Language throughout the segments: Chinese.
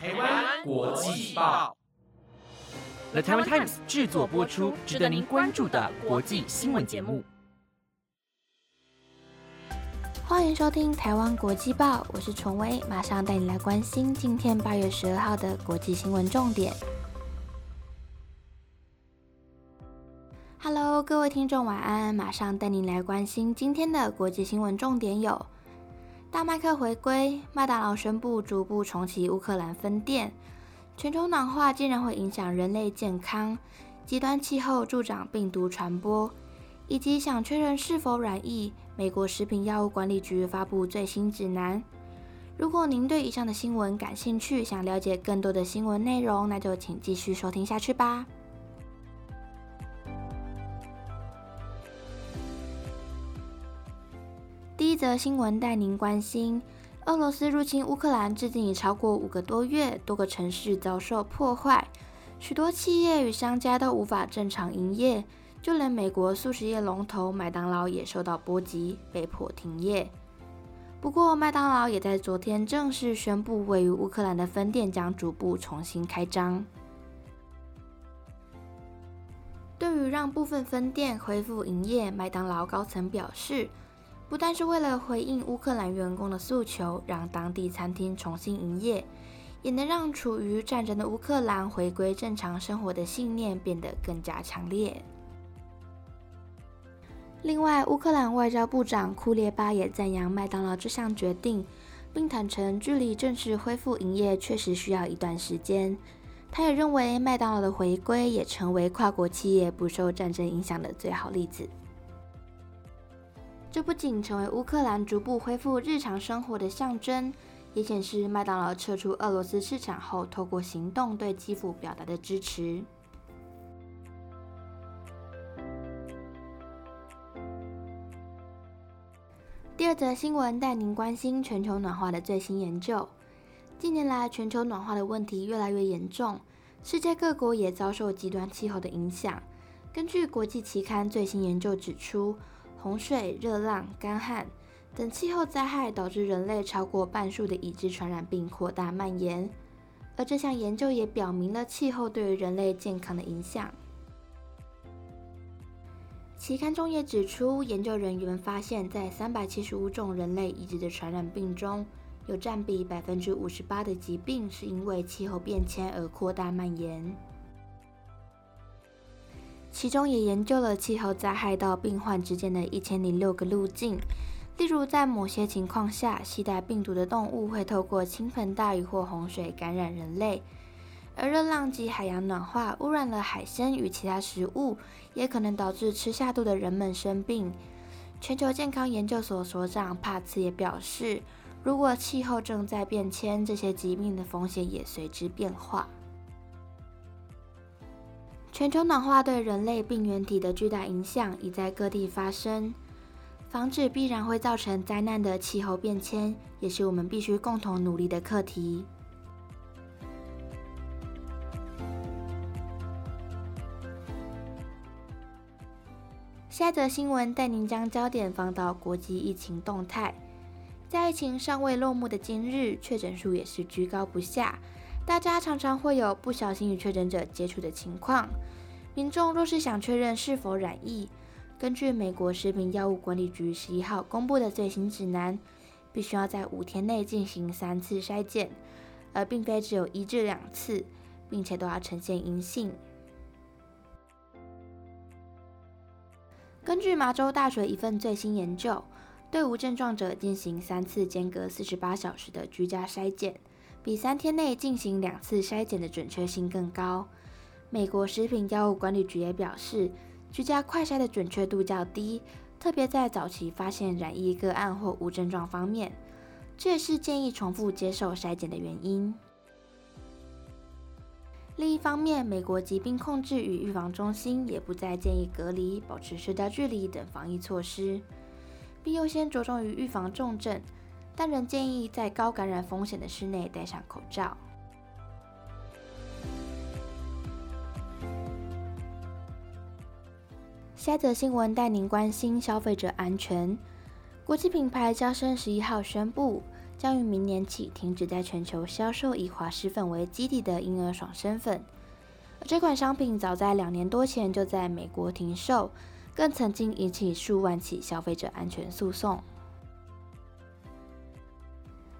台湾国际报，The Taiwan Times 制作播出，值得您关注的国际新闻节目。欢迎收听台湾国际报，我是崇威，马上带你来关心今天八月十二号的国际新闻重点。Hello，各位听众，晚安！马上带您来关心今天的国际新闻重点有：大麦克回归，麦当劳宣布逐步重启乌克兰分店，全球暖化竟然会影响人类健康，极端气候助长病毒传播。以及想确认是否染疫，美国食品药物管理局发布最新指南。如果您对以上的新闻感兴趣，想了解更多的新闻内容，那就请继续收听下去吧。则新闻带您关心：俄罗斯入侵乌克兰至今已超过五个多月，多个城市遭受破坏，许多企业与商家都无法正常营业。就连美国素食业龙头麦当劳也受到波及，被迫停业。不过，麦当劳也在昨天正式宣布，位于乌克兰的分店将逐步重新开张。对于让部分分店恢复营业，麦当劳高层表示，不但是为了回应乌克兰员工的诉求，让当地餐厅重新营业，也能让处于战争的乌克兰回归正常生活的信念变得更加强烈。另外，乌克兰外交部长库列巴也赞扬麦当劳这项决定，并坦诚距离正式恢复营业确实需要一段时间。他也认为，麦当劳的回归也成为跨国企业不受战争影响的最好例子。这不仅成为乌克兰逐步恢复日常生活的象征，也显示麦当劳撤出俄罗斯市场后，透过行动对基辅表达的支持。第二则新闻带您关心全球暖化的最新研究。近年来，全球暖化的问题越来越严重，世界各国也遭受极端气候的影响。根据国际期刊最新研究指出，洪水、热浪、干旱等气候灾害导致人类超过半数的已知传染病扩大蔓延。而这项研究也表明了气候对于人类健康的影响。期刊中也指出，研究人员发现，在三百七十五种人类已知的传染病中，有占比百分之五十八的疾病是因为气候变迁而扩大蔓延。其中也研究了气候灾害到病患之间的一千零六个路径，例如在某些情况下，携带病毒的动物会透过倾盆大雨或洪水感染人类。而热浪及海洋暖化污染了海参与其他食物，也可能导致吃下肚的人们生病。全球健康研究所所长帕茨也表示，如果气候正在变迁，这些疾病的风险也随之变化。全球暖化对人类病原体的巨大影响已在各地发生，防止必然会造成灾难的气候变迁，也是我们必须共同努力的课题。下则新闻带您将焦点放到国际疫情动态。在疫情尚未落幕的今日，确诊数也是居高不下，大家常常会有不小心与确诊者接触的情况。民众若是想确认是否染疫，根据美国食品药物管理局十一号公布的最新指南，必须要在五天内进行三次筛检，而并非只有一至两次，并且都要呈现阴性。根据麻州大学一份最新研究，对无症状者进行三次间隔四十八小时的居家筛检，比三天内进行两次筛检的准确性更高。美国食品药物管理局也表示，居家快筛的准确度较低，特别在早期发现染疫个案或无症状方面，这也是建议重复接受筛检的原因。另一方面，美国疾病控制与预防中心也不再建议隔离、保持社交距离等防疫措施，并优先着重于预防重症，但仍建议在高感染风险的室内戴上口罩。下则新闻带您关心消费者安全。国际品牌娇生十一号宣布，将于明年起停止在全球销售以滑石粉为基底的婴儿爽身粉。而这款商品早在两年多前就在美国停售，更曾经引起数万起消费者安全诉讼。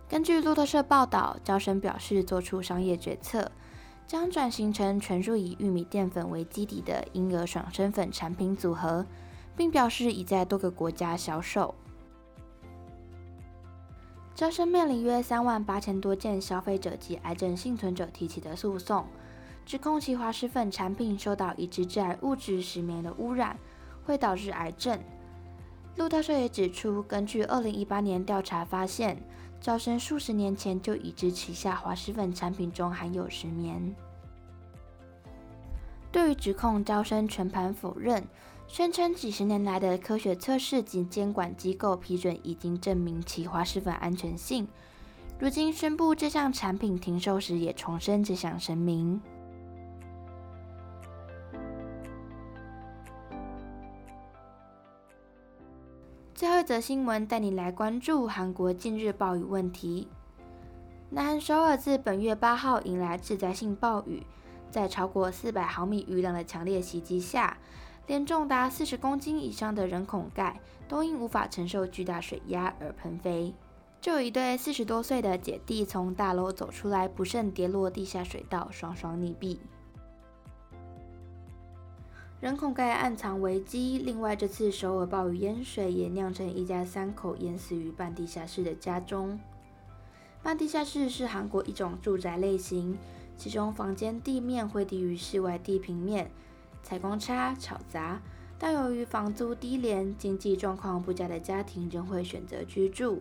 根据路透社报道，娇生表示做出商业决策，将转型成全数以玉米淀粉为基底的婴儿爽身粉产品组合，并表示已在多个国家销售。娇生面临约三万八千多件消费者及癌症幸存者提起的诉讼，指控其滑石粉产品受到已知致癌物质石棉的污染，会导致癌症。路透社也指出，根据二零一八年调查发现。招生数十年前就已知旗下滑石粉产品中含有石棉。对于指控，招生全盘否认，宣称几十年来的科学测试及监管机构批准已经证明其滑石粉安全性。如今宣布这项产品停售时，也重申这项声明。最后一则新闻带你来关注韩国近日暴雨问题。南韩首尔自本月八号迎来致灾性暴雨，在超过四百毫米雨量的强烈袭击下，连重达四十公斤以上的人孔盖都因无法承受巨大水压而喷飞。就有一对四十多岁的姐弟从大楼走出来，不慎跌落地下水道，双双溺毙。人孔盖暗藏危机。另外，这次首尔暴雨淹水也酿成一家三口淹死于半地下室的家中。半地下室是韩国一种住宅类型，其中房间地面会低于室外地平面，采光差、吵杂。但由于房租低廉，经济状况不佳的家庭仍会选择居住。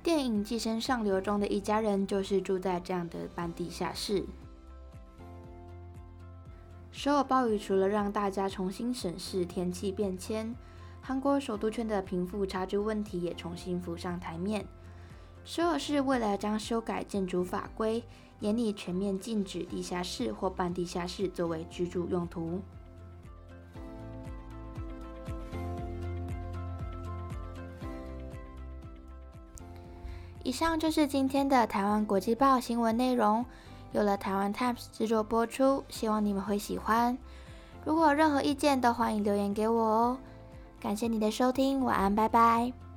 电影《寄生上流》中的一家人就是住在这样的半地下室。首尔暴雨除了让大家重新审视天气变迁，韩国首都圈的贫富差距问题也重新浮上台面。首尔市为了将修改建筑法规，严厉全面禁止地下室或半地下室作为居住用途。以上就是今天的台湾国际报新闻内容。有了台湾 Times 制作播出，希望你们会喜欢。如果有任何意见，都欢迎留言给我哦。感谢你的收听，晚安，拜拜。